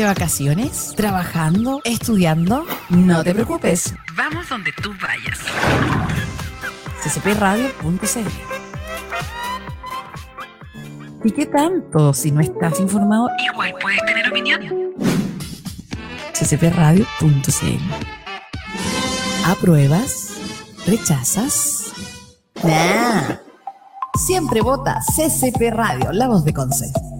¿De vacaciones? ¿Trabajando? ¿Estudiando? No te preocupes. Vamos donde tú vayas. ccpradio.cl ¿Y qué tanto si no estás informado? Igual puedes tener opinión. ccpradio.cl ¿Apruebas? ¿Rechazas? Nah. Siempre vota CCP Radio, la voz de consejo.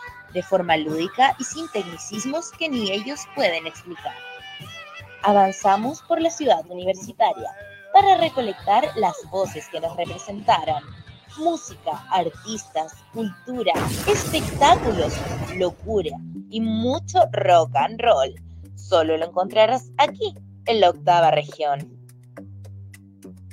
de forma lúdica y sin tecnicismos que ni ellos pueden explicar. Avanzamos por la ciudad universitaria para recolectar las voces que nos representaran. Música, artistas, cultura, espectáculos, locura y mucho rock and roll. Solo lo encontrarás aquí, en la octava región.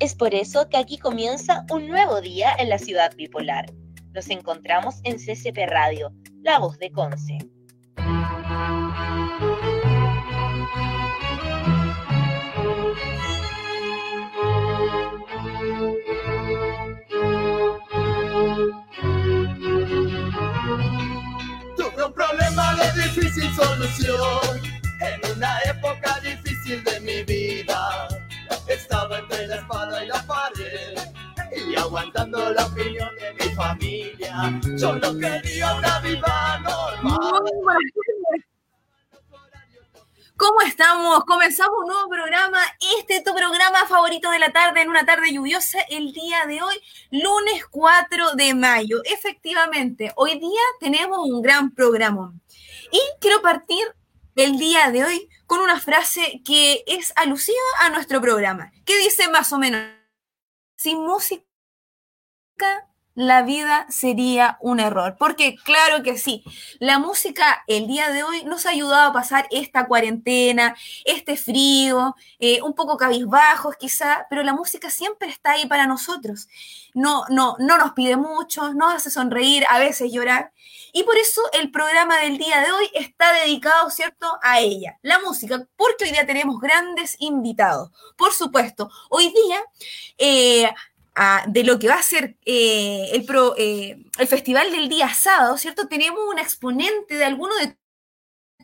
Es por eso que aquí comienza un nuevo día en la ciudad bipolar. Nos encontramos en CCP Radio, la voz de Conce. Tuve un problema de difícil solución en una época difícil de mi vida. Aguantando la opinión de mi familia. Solo quería una vida normal. ¿Cómo estamos? Comenzamos un nuevo programa. Este es tu programa favorito de la tarde, en una tarde lluviosa, el día de hoy, lunes 4 de mayo. Efectivamente, hoy día tenemos un gran programa. Y quiero partir el día de hoy con una frase que es alusiva a nuestro programa, que dice más o menos, sin música la vida sería un error. Porque claro que sí, la música el día de hoy nos ha ayudado a pasar esta cuarentena, este frío, eh, un poco cabizbajos quizá, pero la música siempre está ahí para nosotros. No, no, no nos pide mucho, nos hace sonreír, a veces llorar. Y por eso el programa del día de hoy está dedicado, ¿cierto?, a ella, la música, porque hoy día tenemos grandes invitados. Por supuesto, hoy día eh, de lo que va a ser eh, el, eh, el Festival del Día Sábado, ¿cierto? Tenemos un exponente de alguno de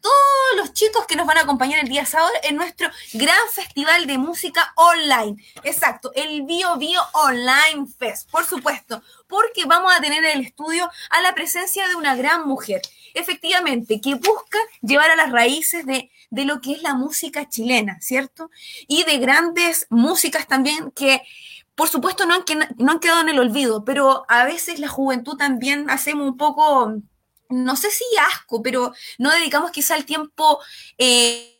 todos los chicos que nos van a acompañar el día sábado en nuestro gran festival de música online. Exacto, el Bio Bio Online Fest, por supuesto, porque vamos a tener en el estudio a la presencia de una gran mujer, efectivamente, que busca llevar a las raíces de, de lo que es la música chilena, ¿cierto? Y de grandes músicas también que por supuesto, no han, no han quedado en el olvido, pero a veces la juventud también hacemos un poco, no sé si asco, pero no dedicamos quizá el tiempo eh,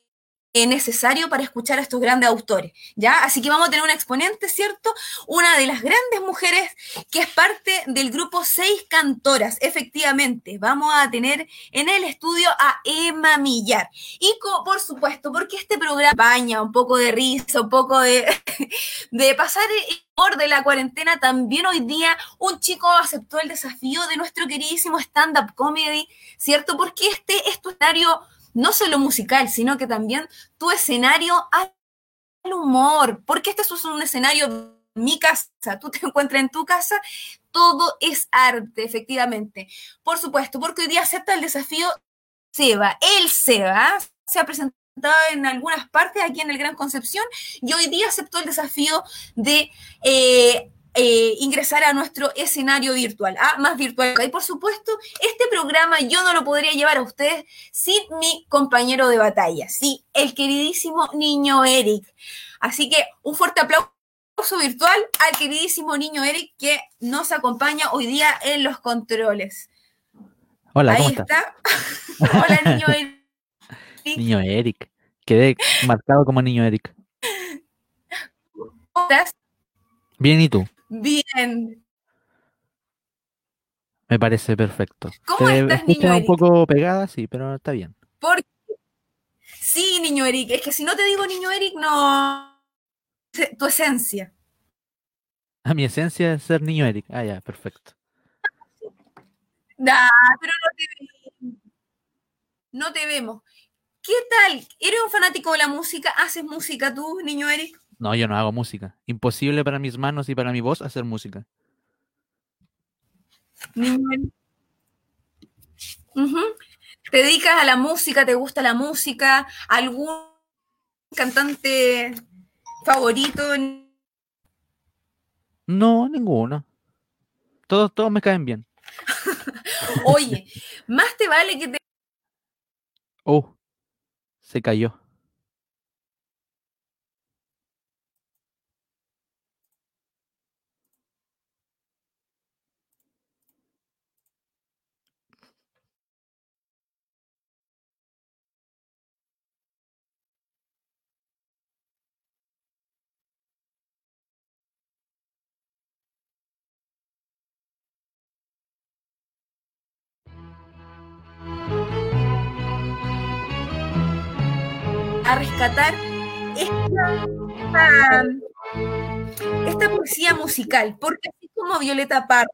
necesario para escuchar a estos grandes autores, ¿ya? Así que vamos a tener un exponente, ¿cierto? Una de las grandes mujeres que es parte del grupo Seis Cantoras, efectivamente. Vamos a tener en el estudio a Emma Millar. Y por supuesto, porque este programa baña un poco de risa, un poco de, de pasar por de la cuarentena, también hoy día un chico aceptó el desafío de nuestro queridísimo stand-up comedy, ¿cierto? Porque este es tu escenario no solo musical, sino que también tu escenario al humor, porque este es un escenario mi casa, tú te encuentras en tu casa, todo es arte, efectivamente. Por supuesto, porque hoy día acepta el desafío Seba, el Seba, se ha presentado en algunas partes aquí en el Gran Concepción y hoy día aceptó el desafío de eh, eh, ingresar a nuestro escenario virtual, ¿ah? más virtual. Y por supuesto, este programa yo no lo podría llevar a ustedes sin mi compañero de batalla, sí, el queridísimo niño Eric. Así que un fuerte aplauso virtual al queridísimo niño Eric que nos acompaña hoy día en los controles. Hola, Ahí ¿cómo está. Hola, niño Eric. Niño Eric. Quedé marcado como niño Eric. ¿Cómo estás? Bien, ¿y tú? Bien. Me parece perfecto. ¿Cómo Se estás, niño un Eric? poco pegada, sí, pero está bien. Porque sí, niño Eric, es que si no te digo niño Eric, no tu esencia. A mi esencia es ser niño Eric. Ah, ya, perfecto. Nah, pero no te vemos. No te vemos. ¿Qué tal? ¿Eres un fanático de la música? ¿Haces música tú, niño Eric? No, yo no hago música. Imposible para mis manos y para mi voz hacer música. ¿Te dedicas a la música? ¿Te gusta la música? ¿Algún cantante favorito? No, ninguno. Todos, todos me caen bien. Oye, más te vale que te Oh, se cayó. Esta, poesía musical, porque así como Violeta Parra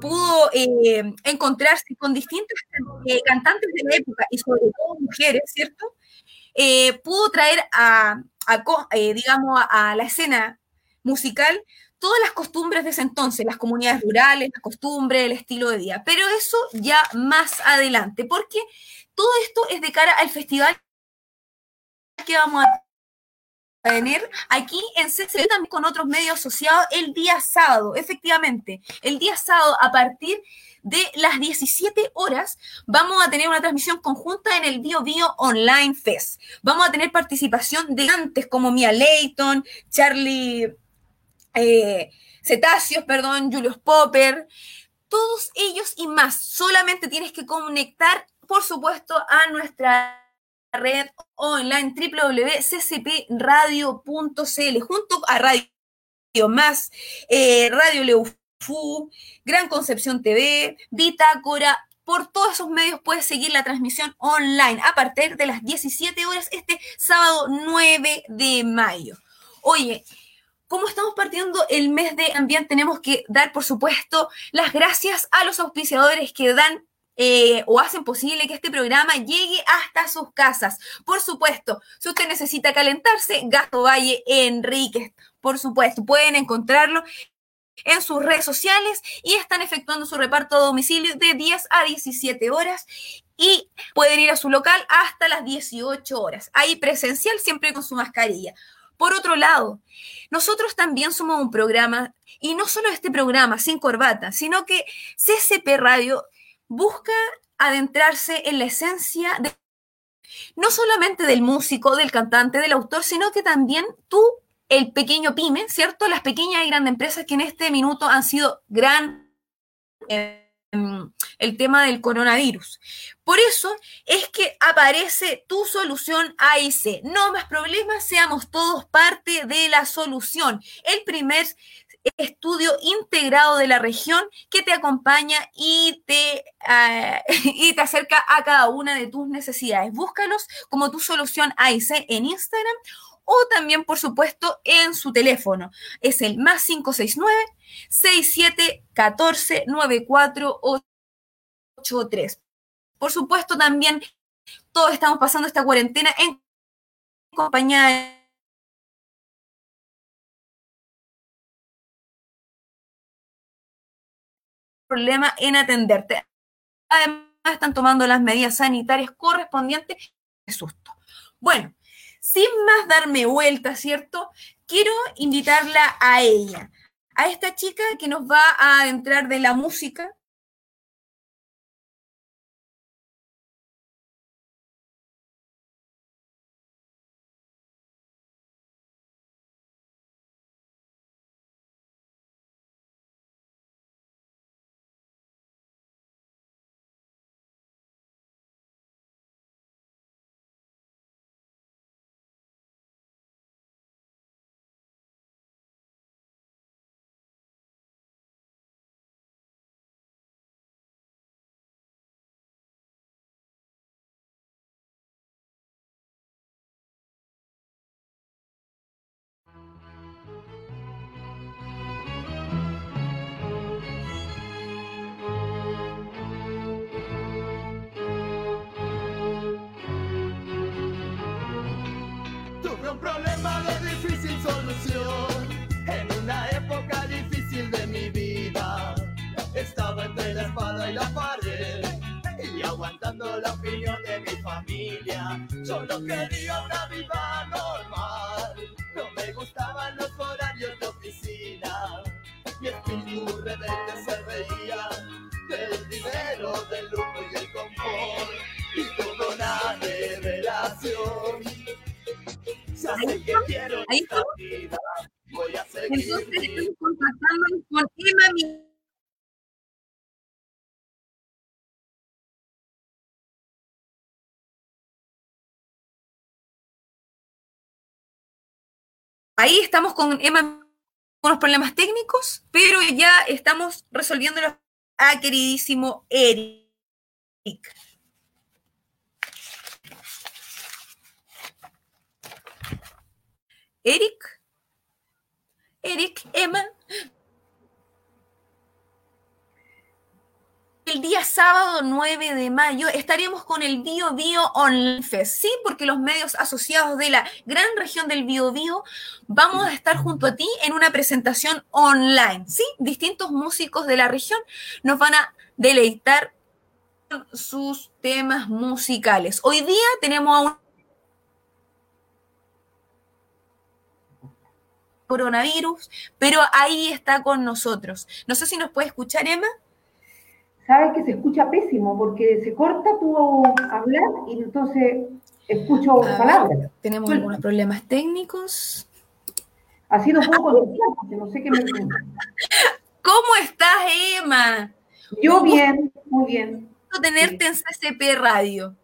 pudo eh, encontrarse con distintos eh, cantantes de la época y sobre todo mujeres, ¿cierto? Eh, pudo traer a, digamos, a, a la escena musical todas las costumbres de ese entonces, las comunidades rurales, las costumbres, el estilo de vida. Pero eso ya más adelante, porque todo esto es de cara al festival que vamos a tener aquí en CCB con otros medios asociados el día sábado, efectivamente, el día sábado a partir de las 17 horas vamos a tener una transmisión conjunta en el Bio Bio Online Fest. Vamos a tener participación de antes como Mia Layton, Charlie eh, Cetáceos, perdón, Julius Popper, todos ellos y más. Solamente tienes que conectar, por supuesto, a nuestra red online www.ccpradio.cl junto a Radio Más, eh, Radio Leufú, Gran Concepción TV, Bitácora, por todos esos medios puedes seguir la transmisión online a partir de las 17 horas este sábado 9 de mayo. Oye, como estamos partiendo el mes de ambiente, tenemos que dar, por supuesto, las gracias a los auspiciadores que dan eh, o hacen posible que este programa llegue hasta sus casas. Por supuesto, si usted necesita calentarse, Gasto Valle Enríquez, por supuesto, pueden encontrarlo en sus redes sociales y están efectuando su reparto a domicilio de 10 a 17 horas y pueden ir a su local hasta las 18 horas. Ahí presencial, siempre con su mascarilla. Por otro lado, nosotros también somos un programa, y no solo este programa sin corbata, sino que CCP Radio busca adentrarse en la esencia de no solamente del músico, del cantante, del autor, sino que también tú, el pequeño pyme, ¿cierto? Las pequeñas y grandes empresas que en este minuto han sido gran eh, el tema del coronavirus. Por eso es que aparece tu solución AIC. No más problemas, seamos todos parte de la solución. El primer estudio integrado de la región que te acompaña y te, uh, y te acerca a cada una de tus necesidades. Búscalos como tu solución AIC en Instagram o también, por supuesto, en su teléfono. Es el más 569-6714-9483. Por supuesto, también todos estamos pasando esta cuarentena en compañía de problema en atenderte. Además, están tomando las medidas sanitarias correspondientes. ¡Qué susto! Bueno, sin más darme vuelta, ¿cierto? Quiero invitarla a ella, a esta chica que nos va a adentrar de la música, Solo quería una vida normal. No me gustaban los horarios de oficina. Mi espíritu rebelde se reía del dinero, del lujo y el confort. Y tuvo una revelación. Ya sé que quiero Ahí esta Ahí estamos con Emma con unos problemas técnicos, pero ya estamos resolviéndolos a queridísimo Eric. Eric. Eric, Emma. El día sábado 9 de mayo estaremos con el Bio Bio Online Fest, sí, porque los medios asociados de la gran región del Bio Bio vamos a estar junto a ti en una presentación online, sí, distintos músicos de la región nos van a deleitar sus temas musicales. Hoy día tenemos a un coronavirus, pero ahí está con nosotros. No sé si nos puede escuchar, Emma. Sabes que se escucha pésimo porque se corta tu hablar y entonces escucho A ver. palabras. Tenemos Bueno. algunos problemas técnicos. Así no puedo contestar porque no sé qué me ¿Cómo estás, Emma? Yo bien, muy bien. Tenerte en CCP Radio.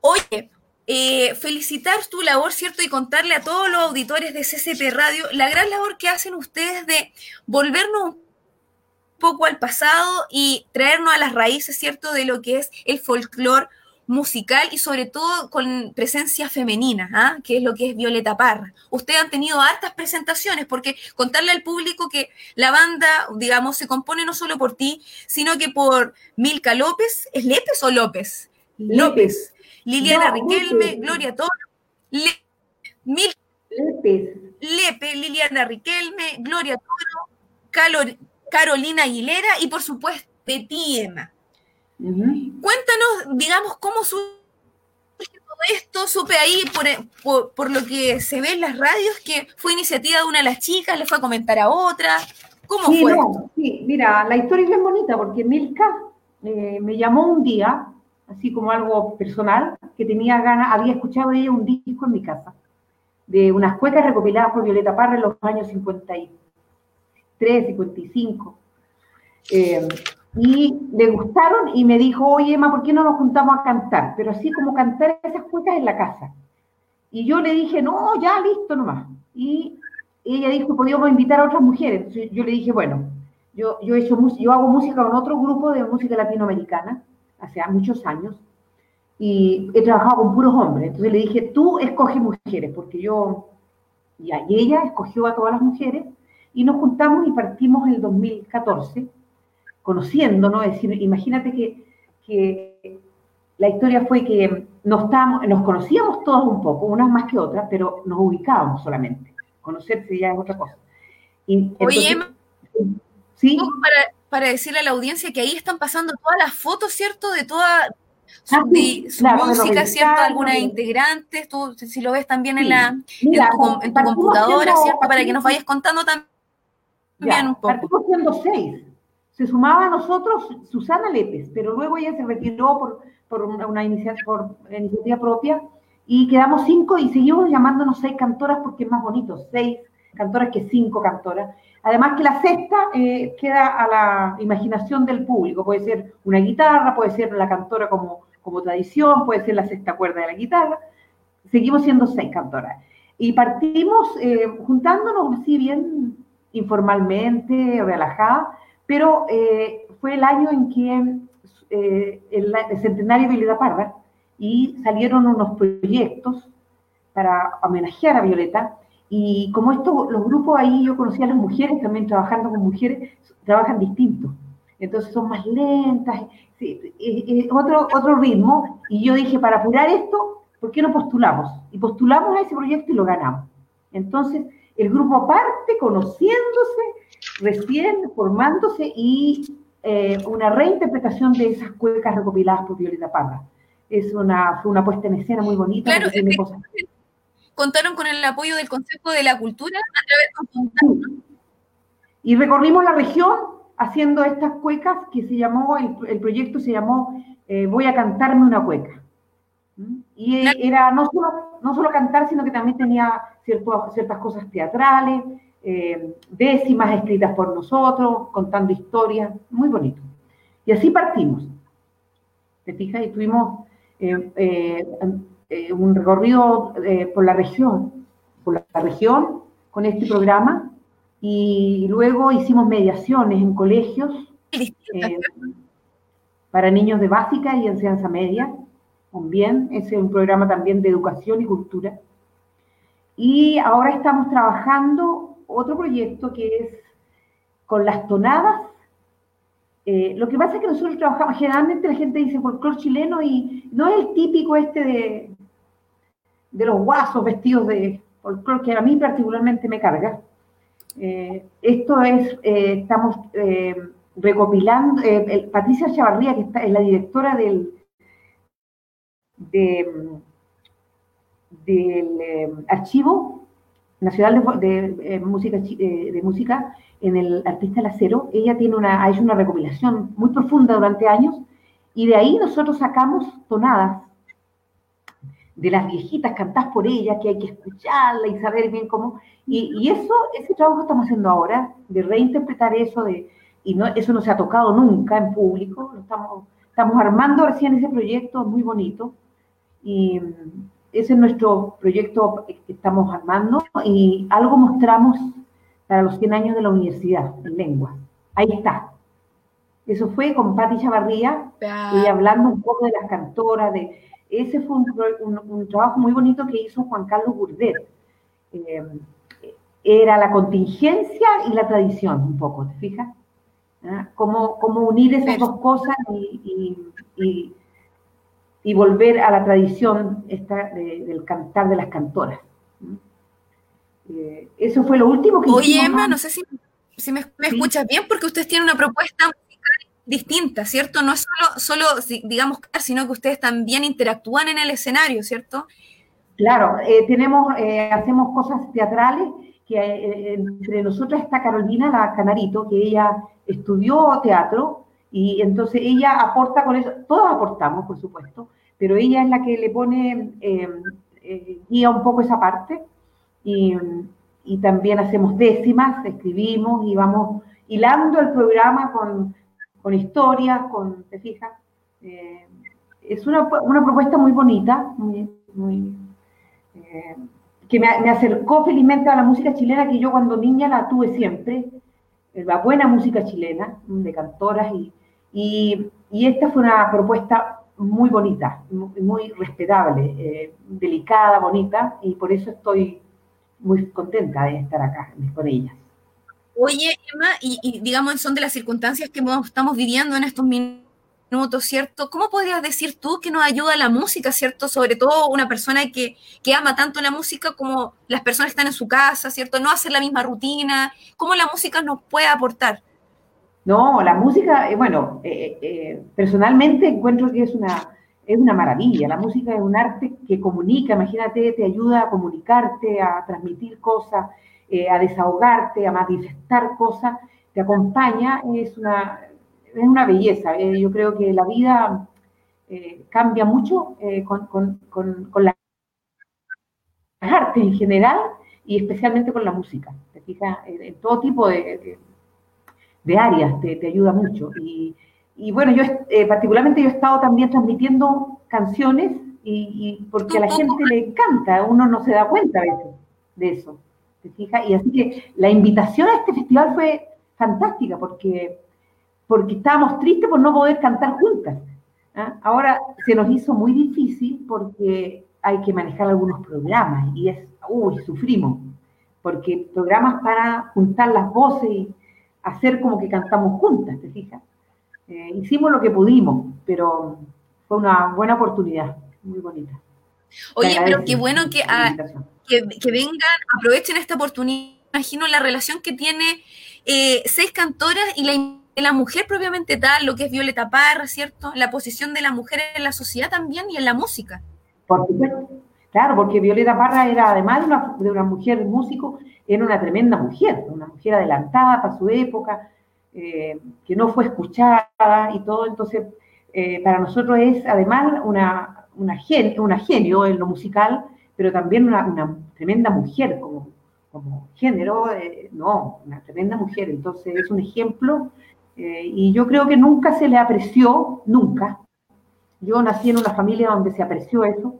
Oye, eh, felicitar tu labor, ¿cierto? Y contarle a todos los auditores de CCP Radio la gran labor que hacen ustedes de volvernos un poco al pasado y traernos a las raíces, ¿cierto? De lo que es el folclore musical y sobre todo con presencia femenina, ¿ah? que es lo que es Violeta Parra. Ustedes han tenido hartas presentaciones porque contarle al público que la banda, digamos, se compone no solo por ti, sino que por Milka López, ¿es López o López? López. Liliana No, Riquelme, López. Gloria Toro, Le- Mil Lépez. Lepe, Liliana Riquelme, Gloria Toro, Calo- Carolina Aguilera y por supuesto de ti, Emma. Cuéntanos, digamos, cómo surge todo esto. Supe ahí, por, por, por lo que se ve en las radios, que fue iniciativa de una de las chicas, le fue a comentar a otra. ¿Cómo Sí, fue? no, sí, mira, la historia es bien bonita porque Milka eh, me llamó un día, así como algo personal, que tenía ganas, había escuchado de ella un disco en mi casa, de unas cuecas recopiladas por Violeta Parra en los años 53, 55. Eh, y le gustaron y me dijo, oye Emma, ¿por qué no nos juntamos a cantar? Pero así como cantar esas cuecas en la casa. Y yo le dije, no, ya, listo nomás. Y ella dijo, podíamos invitar a otras mujeres. Yo le dije, bueno, yo, yo, hago música con otro grupo de música latinoamericana hace muchos años y he trabajado con puros hombres. Entonces le dije, tú escoge mujeres, porque yo, y ella escogió a todas las mujeres y nos juntamos y partimos en el 2014 conociéndonos, es decir, imagínate que, que la historia fue que nos, estábamos, nos conocíamos todos un poco, unas más que otras, pero nos ubicábamos solamente. Conocerse ya es otra cosa. Y Oye, Emma, sí, para, para decirle a la audiencia que ahí están pasando todas las fotos, ¿cierto? De toda su, Ah, sí, su claro, música, ¿cierto? Algunas integrantes, tú si lo ves también en, la, en, tu, en tu computadora, ¿cierto? Para que nos vayas contando también Ya, un poco. partimos siendo seis. Se sumaba a nosotros Susana Lépez, pero luego ella se retiró por, por una, una inicia- por iniciativa propia y quedamos cinco y seguimos llamándonos seis cantoras porque es más bonito, seis cantoras que cinco cantoras. Además que la sexta eh, queda a la imaginación del público, puede ser una guitarra, puede ser la cantora como, como tradición, puede ser la sexta cuerda de la guitarra. Seguimos siendo seis cantoras. Y partimos eh, juntándonos así bien informalmente, relajada, pero eh, fue el año en que eh, el, centenario de Violeta Parra y salieron unos proyectos para homenajear a Violeta. Y como esto, los grupos ahí, yo conocí a las mujeres también trabajando con mujeres, trabajan distintos. Entonces son más lentas, sí, otro, otro ritmo. Y yo dije, para apurar esto, ¿por qué no postulamos? Y postulamos a ese proyecto y lo ganamos. Entonces, el grupo parte conociéndose, recién formándose y eh, una reinterpretación de esas cuecas recopiladas por Violeta Parra. Es una, fue una puesta en escena muy bonita. Claro, porque tiene es que- cosas- Contaron con el apoyo del Consejo de la Cultura a través de un Y recorrimos la región haciendo estas cuecas que se llamó, el, el proyecto se llamó eh, Voy a cantarme una cueca. Y era no solo, no solo cantar, sino que también tenía cierto- ciertas cosas teatrales, eh, décimas escritas por nosotros, contando historias, muy bonito. Y así partimos. ¿Te fijas? Y tuvimos eh, eh, eh, un recorrido eh, por la región, por la región con este programa y luego hicimos mediaciones en colegios eh, para niños de básica y enseñanza media, también, es un programa también de educación y cultura. Y ahora estamos trabajando otro proyecto que es con las tonadas. Eh, lo que pasa es que nosotros trabajamos, generalmente la gente dice folclore chileno y no es el típico este de, de los guasos vestidos de folclore, que a mí particularmente me carga. Eh, esto es, eh, estamos recopilando, Patricia Chavarría, que está, es la directora del, de, del eh, Archivo Nacional de, eh, música, eh, de Música en el Artista del Acero, ella tiene una, ha hecho una recopilación muy profunda durante años y de ahí nosotros sacamos tonadas de las viejitas cantadas por ella, que hay que escucharla y saber bien cómo. Y, y eso, ese trabajo que estamos haciendo ahora, de reinterpretar eso, de, y no, eso no se ha tocado nunca en público, estamos, estamos armando recién ese proyecto muy bonito. Y mm, ese es nuestro proyecto que estamos armando y algo mostramos para los 100 años de la universidad en lengua. Ahí está. Eso fue con Patti Chavarría, y hablando un poco de las cantoras, de ese fue un, un- un trabajo muy bonito que hizo Juan Carlos Burdet. Eh, era la contingencia y la tradición, un poco, ¿te fijas? ¿Ah? Cómo, cómo unir esas dos cosas y, y- y- y volver a la tradición esta de- del cantar de las cantoras. Eh, eso fue lo último que Oye, Emma, antes. no sé si, si me, me Sí. escuchas bien, porque ustedes tienen una propuesta musical distinta, ¿cierto? No es solo, solo digamos, sino que ustedes también interactúan en el escenario, ¿cierto? Claro, eh, tenemos, eh, hacemos cosas teatrales, que eh, entre nosotras está Carolina, la Canarito, que ella estudió teatro y entonces ella aporta con eso, todos aportamos, por supuesto, pero ella es la que le pone, eh, eh, guía un poco esa parte y, y también hacemos décimas, escribimos y vamos hilando el programa con, con historias, con, ¿te fijas? Eh, es una, una propuesta muy bonita, muy, muy eh, que me, me acercó felizmente a la música chilena que yo cuando niña la tuve siempre, eh, la buena música chilena, de cantoras, y, y, y esta fue una propuesta muy bonita, muy, respetable, eh, delicada, bonita, y por eso estoy muy contenta de estar acá con ellas. Oye, Emma, y, y digamos, son de las circunstancias que estamos viviendo en estos minutos, ¿cierto? ¿Cómo podrías decir tú que nos ayuda la música, ¿cierto? Sobre todo una persona que, que ama tanto la música como las personas que están en su casa, ¿cierto? No hacer la misma rutina. ¿Cómo la música nos puede aportar? No, la música, eh, bueno, eh, eh, personalmente encuentro que es una, es una maravilla. La música es un arte que comunica, imagínate, te ayuda a comunicarte, a transmitir cosas, a desahogarte, a manifestar cosas, te acompaña, es una, es una belleza. Yo creo que la vida cambia mucho con, con, con, las artes en general y especialmente con la música. Te fijas, en, todo tipo de de áreas, te, te ayuda mucho. Y, y bueno, yo eh, particularmente yo he estado también transmitiendo canciones y, y porque a la gente le encanta, uno no se da cuenta a veces de eso, ¿te fijas? Y así que la invitación a este festival fue fantástica porque, porque estábamos tristes por no poder cantar juntas. ¿ah? Ahora se nos hizo muy difícil porque hay que manejar algunos programas y es, uy, sufrimos, porque programas para juntar las voces y hacer como que cantamos juntas, ¿te fijas? Eh, hicimos lo que pudimos, pero fue una buena oportunidad, muy bonita. Oye, pero qué bueno que, que, que vengan, aprovechen esta oportunidad. Imagino la relación que tiene eh, seis cantoras y la, la mujer propiamente tal, lo que es Violeta Parra, ¿cierto? La posición de la mujer en la sociedad también y en la música. Por supuesto. Claro, porque Violeta Parra era, además de una, de una mujer músico, era una tremenda mujer, una mujer adelantada para su época, eh, que no fue escuchada y todo. Entonces, eh, para nosotros es además una, una, gen- una genio en lo musical, pero también una, una tremenda mujer como, género, eh, no, una tremenda mujer. Entonces, es un ejemplo y yo creo que nunca se le apreció, nunca. Yo nací en una familia donde se apreció eso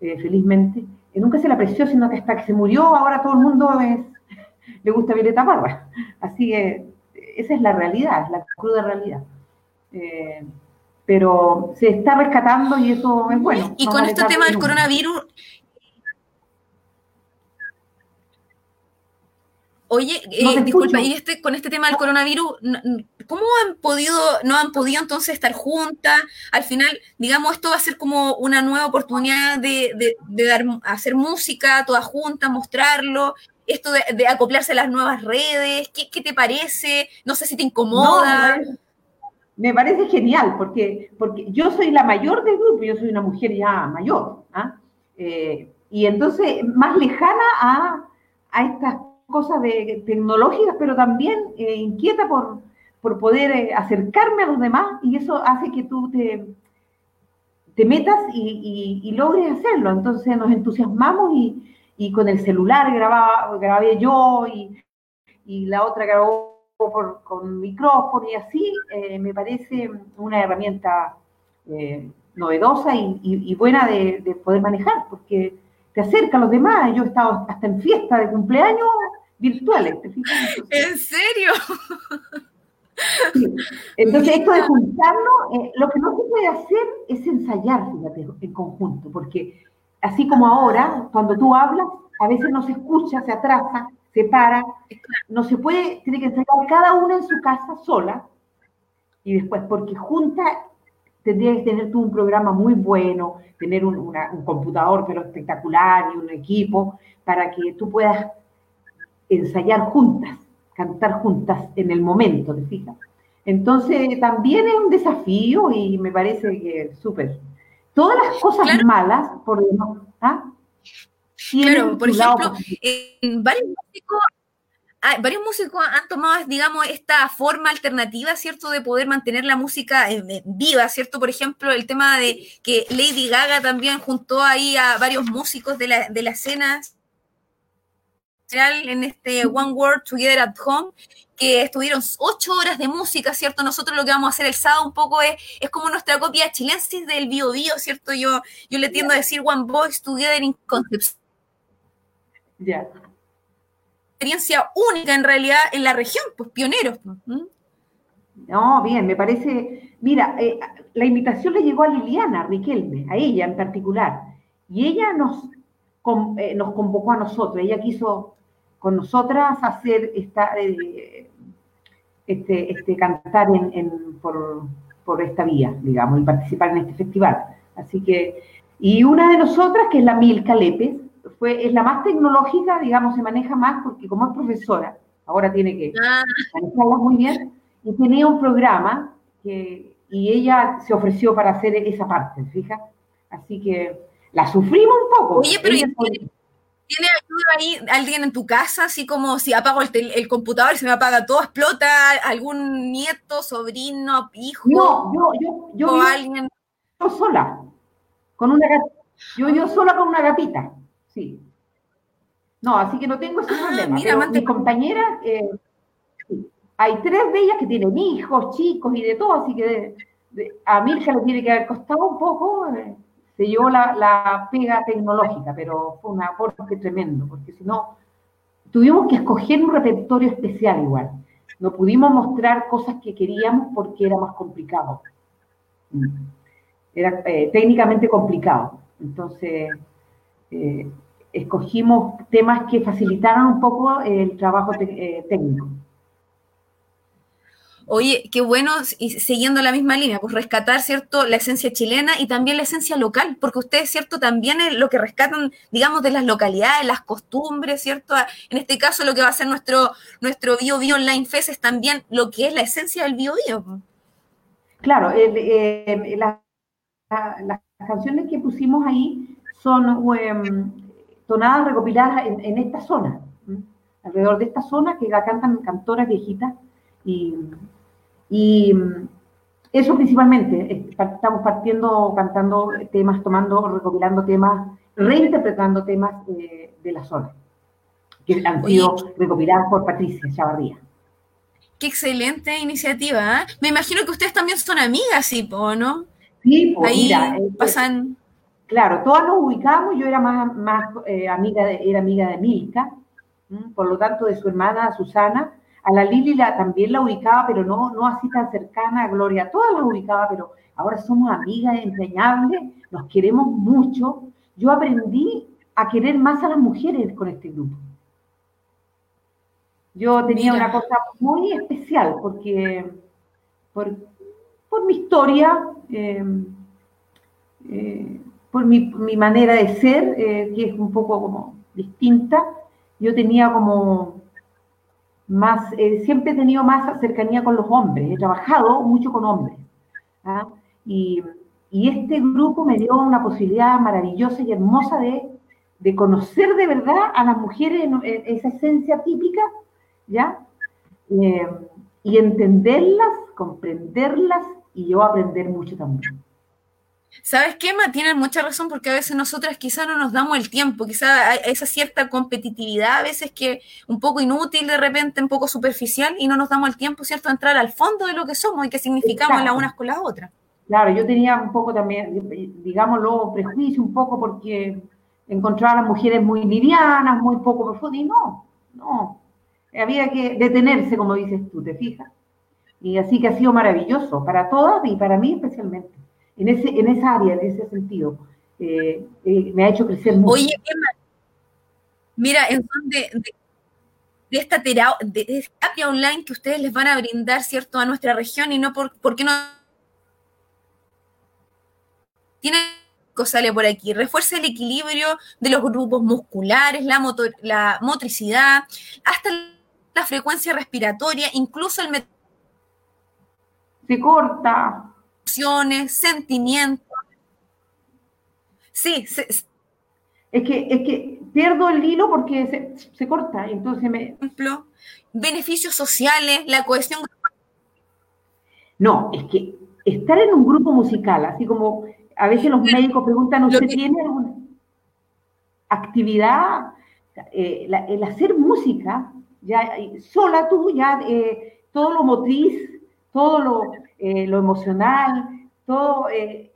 felizmente. Nunca se le apreció, sino que hasta que se murió, ahora todo el mundo es- le gusta Violeta Parra. Así que esa es la realidad, es la cruda realidad. Eh, pero se está rescatando y eso es bueno. y con vale este tema del nunca. coronavirus, oye, eh, No disculpa, escucho. y este, con este tema del coronavirus, ¿cómo han podido, no han podido entonces estar juntas? Al final, digamos, esto va a ser como una nueva oportunidad de, de- de dar, hacer música todas juntas, mostrarlo. Esto de, acoplarse a las nuevas redes, ¿qué, qué te parece? No sé si te incomoda. me parece- me parece genial, porque, porque yo soy la mayor del grupo, yo soy una mujer ya mayor, ¿ah? Eh, y entonces más lejana a, a estas cosas de, tecnológicas, pero también eh, inquieta por, por poder eh, acercarme a los demás, y eso hace que tú te, te metas y, y- y logres hacerlo. Entonces nos entusiasmamos y, y con el celular grababa, grabé yo y, la otra grabó por- con micrófono y así, eh, me parece una herramienta eh, novedosa y, buena de, de poder manejar, porque te acerca a los demás. Yo he estado hasta en fiestas de cumpleaños virtuales, ¿te fijas? Entonces, ¿En serio? sí. Entonces, esto de juntarnos, eh, lo que no se puede hacer es ensayar, fíjate, en conjunto, porque así como ahora, cuando tú hablas, a veces no se escucha, se atrasa, se para, no se puede, tiene que ensayar cada una en su casa sola, y después, porque junta tendrías que tener tú un programa muy bueno, tener un, una- un computador pero espectacular y un equipo para que tú puedas ensayar juntas, cantar juntas en el momento, ¿te fijas? Entonces también es un desafío y me parece que es súper. Todas las cosas Claro. malas, por demás, ¿ah? Claro, por ejemplo, en varios músicos, ah, varios músicos han tomado, digamos, esta forma alternativa, ¿cierto?, de poder mantener la música eh, eh, viva, ¿cierto? Por ejemplo, el tema de que Lady Gaga también juntó ahí a varios músicos de la, de la escena en este One World Together at Home, que estuvieron ocho horas de música, ¿cierto? Nosotros lo que vamos a hacer el sábado un poco es, es como nuestra copia chilensis del Bio Bio, ¿cierto? Yo, yo le tiendo a decir One Voice Together in Concepción Ya. experiencia única en realidad en la región, pues pioneros. pues. No, bien, me parece. Mira, eh, la invitación le llegó a Liliana Riquelme, a ella en particular, y ella nos, con- eh, nos convocó a nosotros. Ella quiso con nosotras hacer esta, eh, este, este cantar en, en- por, por esta vía, digamos, y participar en este festival. Así que, y una de nosotras, que es la Milka Lépez, fue, es la más tecnológica, digamos, se maneja más porque como es profesora, ahora tiene que Ah, manejarla muy bien, y tenía un programa que, y ella se ofreció para hacer esa parte, fija. Así que la sufrimos un poco. Oye, pero Ella ¿y fue- ¿Tiene ayuda ahí alguien en tu casa? Así como si apago el, tel- el computador, se me apaga todo, explota algún nieto, sobrino, hijo no, yo, yo, yo, o alguien. sola, con una yo vivo sola con una gatita, sí. No, así que no tengo ese Ah, problema. mira, mis compañeras, eh, hay tres de ellas que tienen hijos, chicos y de todo, así que de- de- a Mirja le tiene que haber costado un poco, eh, se llevó la, pega tecnológica, pero fue un aporte tremendo, porque si no, tuvimos que escoger un repertorio especial igual. No pudimos mostrar cosas que queríamos porque era más complicado. Mm. Era eh, técnicamente complicado. Entonces, eh, escogimos temas que facilitaran un poco el trabajo eh, técnico. Oye, qué bueno, y siguiendo la misma línea, pues rescatar, ¿cierto?, la esencia chilena y también la esencia local, porque ustedes, ¿cierto?, también es lo que rescatan, digamos, de las localidades, las costumbres, ¿cierto? En este caso, lo que va a ser nuestro, nuestro Bio Bio Online Fest es también lo que es la esencia del Bio Bio. Claro, eh, la, las canciones que pusimos ahí son em, tonadas recopiladas en, esta zona, alrededor de esta zona que la cantan cantoras viejitas y, y eso principalmente, estamos partiendo, cantando temas, tomando, recopilando temas, reinterpretando temas de la zona, que han sido recopilados por Patricia Chavarría. Qué excelente iniciativa. ¿eh? Me imagino que ustedes también son amigas, ¿sí, no? Sí, pues Ahí mira, pasan. Claro, todas nos ubicamos, yo era más, más eh, amiga, de, era amiga de Milka, por lo tanto de su hermana Susana, a la Lili la, también la ubicaba, pero no, no así tan cercana a Gloria, todas las ubicaba, pero ahora somos amigas entrañables, nos queremos mucho. Yo aprendí a querer más a las mujeres con este grupo. Yo tenía una cosa muy especial porque por, por mi historia, eh, eh, por mi, mi, manera de ser, eh, que es un poco como distinta, yo tenía como más, siempre he tenido más cercanía con los hombres, he trabajado mucho con hombres. ¿ah? Y, y, este grupo me dio una posibilidad maravillosa y hermosa de, de conocer de verdad a las mujeres en, esa esencia típica, ¿ya? y entenderlas, comprenderlas y yo aprender mucho también. ¿Sabes qué, Ma? Tienen mucha razón porque a veces nosotras quizá no nos damos el tiempo, quizá hay esa cierta competitividad a veces que un poco inútil de repente, un poco superficial y no nos damos el tiempo, ¿cierto?, a entrar al fondo de lo que somos y qué significamos las unas con las otras. Claro, yo tenía un poco también, digámoslo, prejuicio un poco porque encontraba a las mujeres muy livianas, muy poco profundas y no, no, había que detenerse, como dices tú, ¿te fijas? Y así que ha sido maravilloso para todas y para mí especialmente. En, ese, en esa área, en ese sentido, eh, eh, me ha hecho crecer mucho. Oye, Emma, mira, en de, de, esta terapia, online que ustedes les van a brindar, ¿cierto?, a nuestra región y no por, ¿por qué no tiene sale por aquí, refuerza el equilibrio de los grupos musculares, la, motor, la motricidad, hasta la frecuencia respiratoria, incluso el se corta. Sentimientos. Sí, es que, es que pierdo el hilo porque se, se corta, entonces me... Ejemplo, beneficios sociales, la cohesión. No, es que estar en un grupo musical, así como a veces los médicos preguntan, ¿usted tiene alguna actividad? Eh, el hacer música, ya sola tú, ya eh, todo lo motriz, todo lo, eh, lo emocional, todo eh,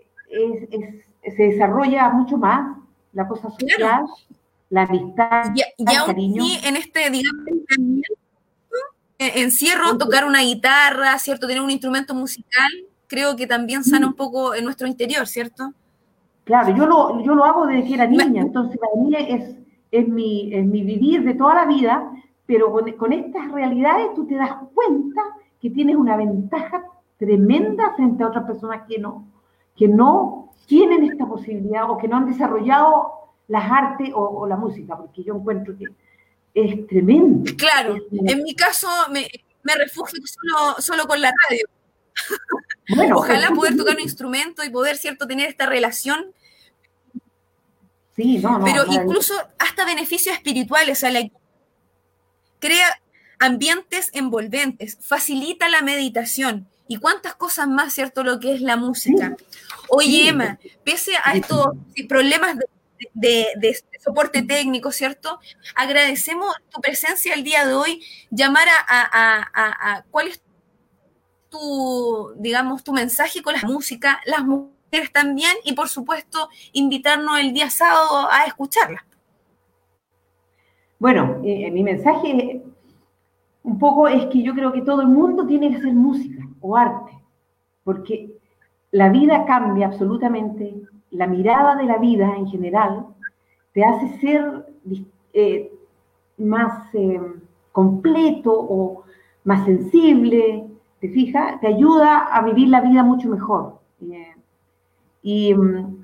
se desarrolla mucho más, la cosa social, la amistad, el cariño. en este, digamos, eh, encierro, tocar una guitarra, ¿cierto? Tener un instrumento musical, creo que también sana un poco en nuestro interior, ¿cierto? Claro, yo lo, yo lo hago desde que era niña, entonces para mí es, es, mi, es mi vivir de toda la vida, pero con, con estas realidades tú te das cuenta que tienes una ventaja tremenda frente a otras personas que no, que no tienen esta posibilidad o que no han desarrollado las artes o, la música, porque yo encuentro que es tremendo. Claro, en mi caso me, me refugio solo, solo con la radio. Bueno, Ojalá poder tocar un instrumento y poder, ¿cierto?, tener esta relación. Sí, no, no. Pero incluso hasta beneficios espirituales, o sea, la, crea ambientes envolventes, facilita la meditación y cuántas cosas más, ¿cierto? Lo que es la música. Oye, Emma, pese a estos problemas de, soporte técnico, ¿cierto? Agradecemos tu presencia el día de hoy, llamar a, cuál es tu, digamos, tu mensaje con la música, las mujeres también, y por supuesto, invitarnos el día sábado a escucharla. Bueno, eh, mi mensaje un poco es que yo creo que todo el mundo tiene que hacer música o arte, porque la vida cambia absolutamente, la mirada de la vida en general te hace ser eh, más eh, completo o más sensible, ¿te fijas? Te ayuda a vivir la vida mucho mejor. Eh, mm,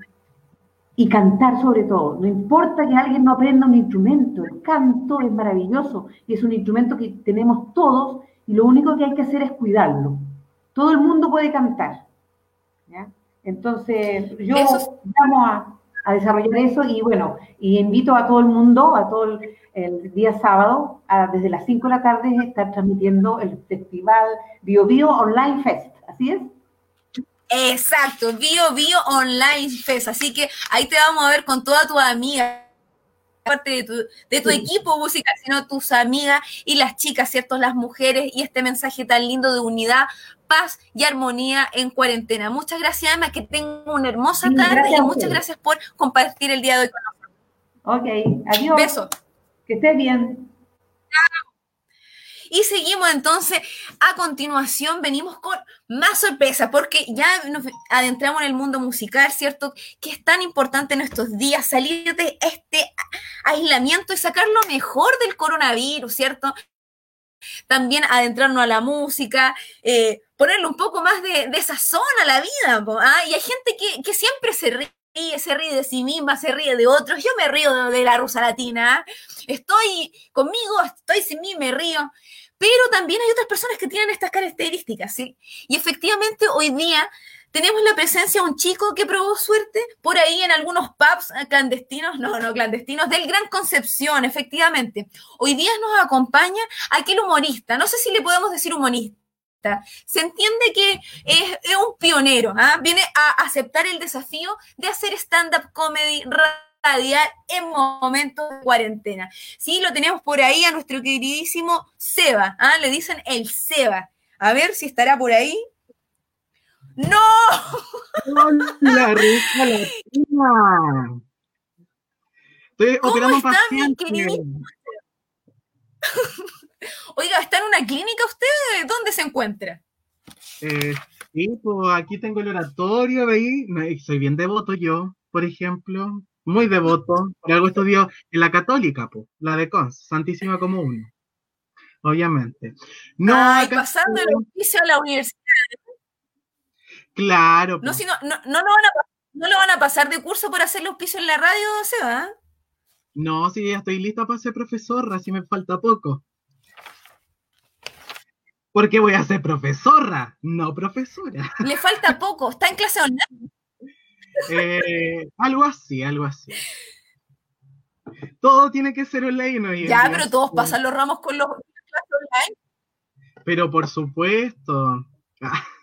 y cantar sobre todo. No importa que alguien no aprenda un instrumento, el canto es maravilloso y es un instrumento que tenemos todos y lo único que hay que hacer es cuidarlo. Todo el mundo puede cantar. ¿ya? Entonces, yo Eso vamos a, a desarrollar eso y bueno, y invito a todo el mundo, a todo el, el día sábado, a, desde las 5 de la tarde, estar transmitiendo el festival Bio Bio Online Fest. ¿Así es? Exacto, Bio Bio Online Fest. Así que ahí te vamos a ver con toda tu amiga, parte de tu, de tu Sí. equipo musical, sino tus amigas y las chicas, ¿cierto? Las mujeres y este mensaje tan lindo de unidad, paz y armonía en cuarentena. Muchas gracias, Ama, que tenga una hermosa Sí, tarde gracias y muchas gracias por compartir el día de hoy con nosotros. Ok, adiós. Besos. Que estés bien. Y seguimos entonces, a continuación venimos con más sorpresas, porque ya nos adentramos en el mundo musical, ¿cierto? Que es tan importante en estos días salir de este aislamiento y sacar lo mejor del coronavirus, ¿cierto? También adentrarnos a la música, eh, ponerle un poco más de, de sazón a la vida, ¿ah? Y hay gente que, siempre se ríe, se ríe de sí misma, se ríe de otros. Yo me río de, de la rusa latina, ¿ah? estoy conmigo, estoy sin mí, me río pero también hay otras personas que tienen estas características, ¿sí? Y efectivamente hoy día tenemos la presencia de un chico que probó suerte por ahí en algunos pubs eh, clandestinos, no, no clandestinos, del Gran Concepción, efectivamente. Hoy día nos acompaña aquel humorista, no sé si le podemos decir humorista. Se entiende que es, un pionero, ¿ah? viene a aceptar el desafío de hacer stand-up comedy radial en momentos de cuarentena. Sí, lo tenemos por ahí a nuestro queridísimo Seba. ¿ah? Le dicen el Seba. A ver si estará por ahí. ¡No! Hola, rica latina. Estoy ¿Cómo está, mi queridísimo? Oiga, ¿está en una clínica usted? ¿Dónde se encuentra? Eh, sí, pues aquí tengo el oratorio. Me- Soy bien devoto yo, por ejemplo. Muy devoto. Por algo estudio en la católica, pues, la de Cons, Santísima como uno. Obviamente. No, Ay, pasando el oficio a la universidad. Claro. No, si no, no, no lo van a, no lo van a pasar de curso por hacer los pisos en la radio, Seba. ¿ah? No, sí, ya estoy lista para ser profesora, si me falta poco. Porque voy a ser profesora, no profesora. Le falta poco, está en clase online. Eh, algo así, algo así. Todo tiene que ser online hoy Ya, pero todos pasan los ramos con los online. Pero por supuesto. Ah.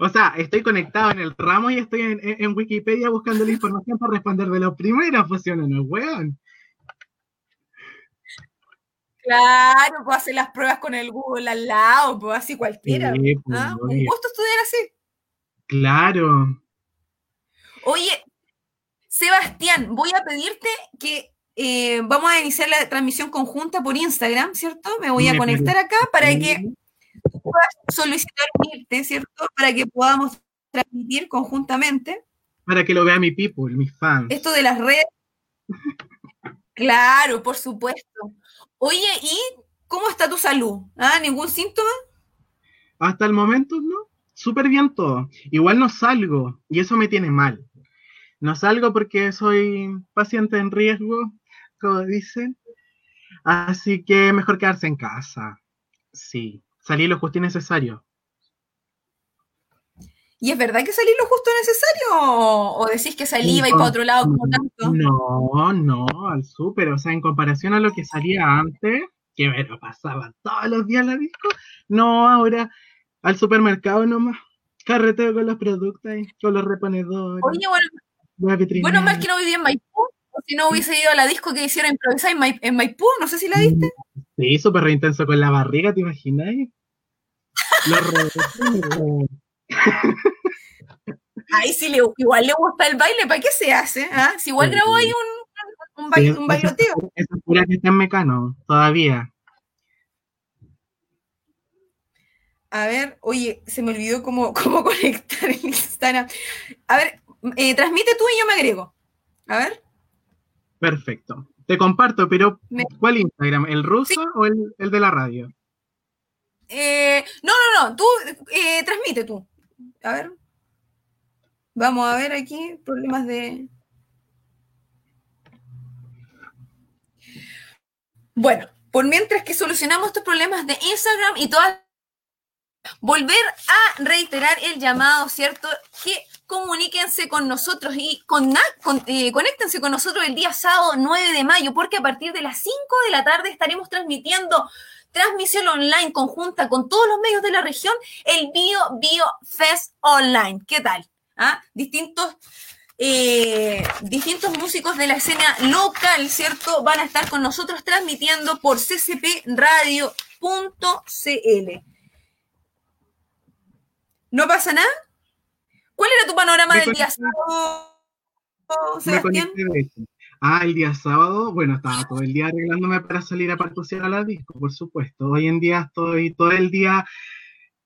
O sea, estoy conectado en el ramo y estoy en, en- Wikipedia buscando la información para responder de los primeros, pues ¿sí o no, weón. Claro, pues hacer las pruebas con el Google al lado, pues así cualquiera. Sí, pues, ¿ah? Un gusto estudiar así. Claro. Oye, Sebastián, voy a pedirte que eh, vamos a iniciar la transmisión conjunta por Instagram, ¿cierto? Me voy a Me conectar acá para que puedas solicitar unirte, ¿cierto? Para que podamos transmitir conjuntamente Para que lo vea mi people, mis fans. esto de las redes. Claro, por supuesto. Oye, ¿y cómo está tu salud? ¿Ah? ¿Ningún síntoma? Hasta el momento, ¿no? Súper bien todo. Igual no salgo y eso me tiene mal. No salgo porque soy paciente en riesgo, como dicen. Así que mejor quedarse en casa. Sí, salí lo justo y necesario. ¿Y es verdad que salí lo justo necesario? ¿O, decís que salí y para otro lado como tanto? No, no, al súper. O sea, en comparación a lo que salía antes, que me lo pasaba todos los días la disco, no, ahora al supermercado nomás. Carreteo con los productos ahí, con los reponedores. Oye, bueno, la bueno, mal que no vivía en Maipú, si no hubiese ido a la disco que hicieron improvisar en, Mai- en Maipú, no sé si la viste. Sí, súper re intenso con la barriga, ¿te reponedores. Ahí sí, le, igual le gusta el baile, ¿para qué se hace? ¿Ah? Si igual grabó ahí un, un, un Sí, bailoteo. Esa es pura que está en Mecano, todavía. A ver, oye, se me olvidó cómo, cómo conectar el Instagram. A ver, eh, transmite tú y yo me agrego. A ver, Perfecto. Te comparto, pero ¿cuál Instagram? ¿El ruso Sí. o el, el de la radio? eh, no, no, no, tú eh, transmite tú. A ver. Vamos a ver aquí problemas de. Bueno, por mientras que solucionamos estos problemas de Instagram y todas. Volver a reiterar el llamado, ¿cierto? Que comuníquense con nosotros y con, con, eh, conéctense con nosotros el día sábado 9 de mayo, porque a partir de las 5 de la tarde estaremos transmitiendo transmisión online conjunta con todos los medios de la región, el Bio Bio Fest Online. ¿Qué tal? ¿Ah? Distintos, eh, distintos músicos de la escena local, ¿cierto? Van a estar con nosotros transmitiendo por ccpradio.cl. ¿No pasa nada? ¿Cuál era tu panorama del día sábado, Sebastián? Ah, el día sábado, bueno, estaba todo el día arreglándome para salir a partusear a la disco, por supuesto. Hoy en día estoy todo el día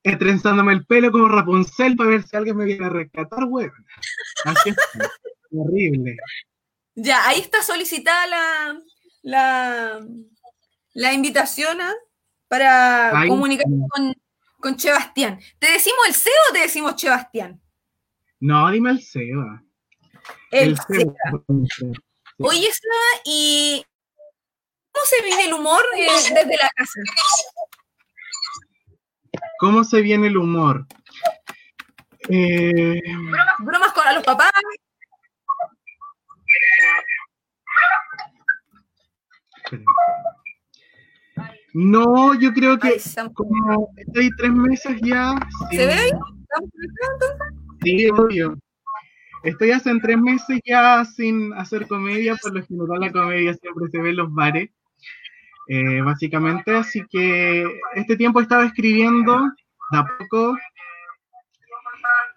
trenzándome el pelo como Rapunzel para ver si alguien me viene a rescatar, weón. Así es. Horrible. Ya, ahí está solicitada la, la, la invitación ¿ah? para Ahí comunicarse con, con Sebastián. ¿Te decimos el CEO o te decimos Sebastián? No, dime el Seba. El Seba. Seba. Oye, Seba, ¿y cómo se vive el humor eh, desde la casa? ¿Cómo se viene el humor? Eh, ¿Bromas con a los papás? no, yo creo que como estoy tres meses ya. ¿Se ve ahí? Sí, obvio. Estoy hace tres meses ya sin hacer comedia, por lo general la comedia siempre se ve en los bares, eh, básicamente, así que este tiempo estaba escribiendo de a poco.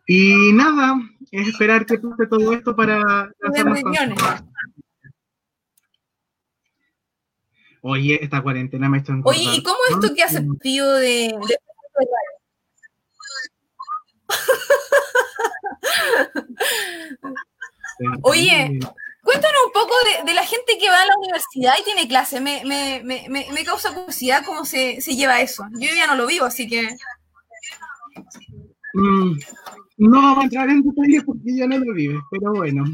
Y nada, es esperar que pase todo esto para. Oye, esta cuarentena me ha hecho Oye, ¿y cómo es esto que tío de, de- Oye, Cuéntanos un poco de, de la gente que va a la universidad y tiene clase. Me, me, me, me, me causa curiosidad cómo se, se lleva eso. Yo ya no lo vivo, así que. Mm, no vamos a entrar en detalles porque ya no lo vives, pero bueno.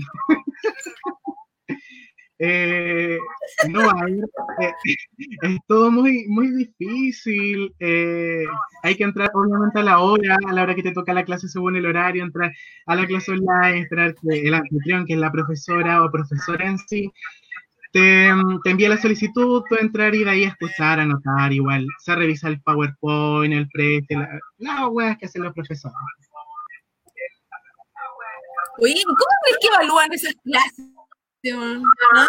Eh, no, a ver, eh, es todo muy, muy difícil. eh, hay que entrar obviamente a la hora, a la hora que te toca la clase según el horario, entrar a la clase online, que el anfitrión, que es la profesora o profesora en sí, te, envía la solicitud, tú entrar y de ahí escuchar, anotar, igual, se revisa el PowerPoint, el la- las weas que hacen los profesores. Oye, ¿y ¿cómo es que evalúan esas clases? ¿Ah?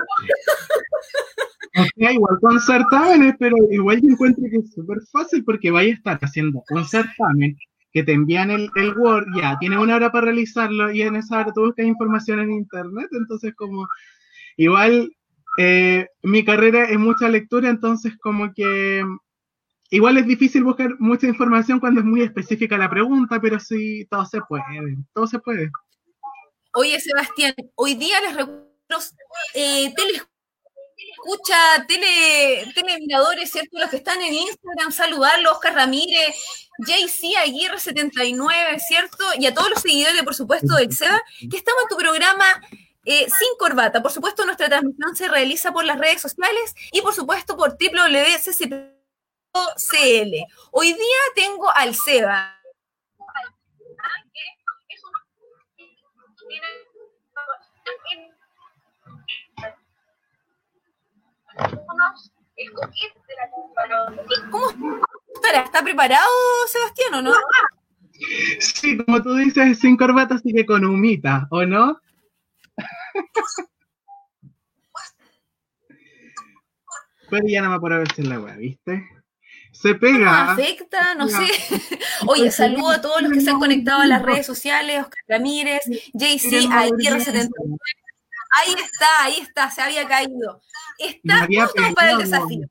O sea, igual con certámenes, pero igual yo encuentro que es súper fácil porque vaya a estar haciendo un certamen que te envían el, el Word, ya, tiene una hora para realizarlo y en esa hora tú buscas información en internet, entonces como, igual eh, mi carrera es mucha lectura, entonces como que igual es difícil buscar mucha información cuando es muy específica la pregunta, pero sí, todo se puede, todo se puede. Oye, Sebastián, hoy día les recuerdo eh, tele escucha, tele, telemiradores, ¿cierto? Los que están en Instagram, saludarlos, Oscar Ramírez, JC Aguirre 79, ¿cierto? Y a todos los seguidores, por supuesto, del SEBA, que estamos en tu programa eh, Sin Corbata. Por supuesto, nuestra transmisión se realiza por las redes sociales y, por supuesto, por www.ccp.cl. Hoy día tengo al SEBA. ¿Cómo estará? ¿Está preparado, Sebastián, o no? Sí, como tú dices, sin corbata, así que con humita, ¿o no? Pero ya no me acuerdo a veces la wea, ¿viste? Se ¿Nos pega. afecta? No sé. Oye, saludo a todos los que se han conectado a las redes sociales, Oscar Ramírez, JC, Aguirre 79. Ahí está, ahí está, se había caído. Me Está había justo para el pegado. desafío.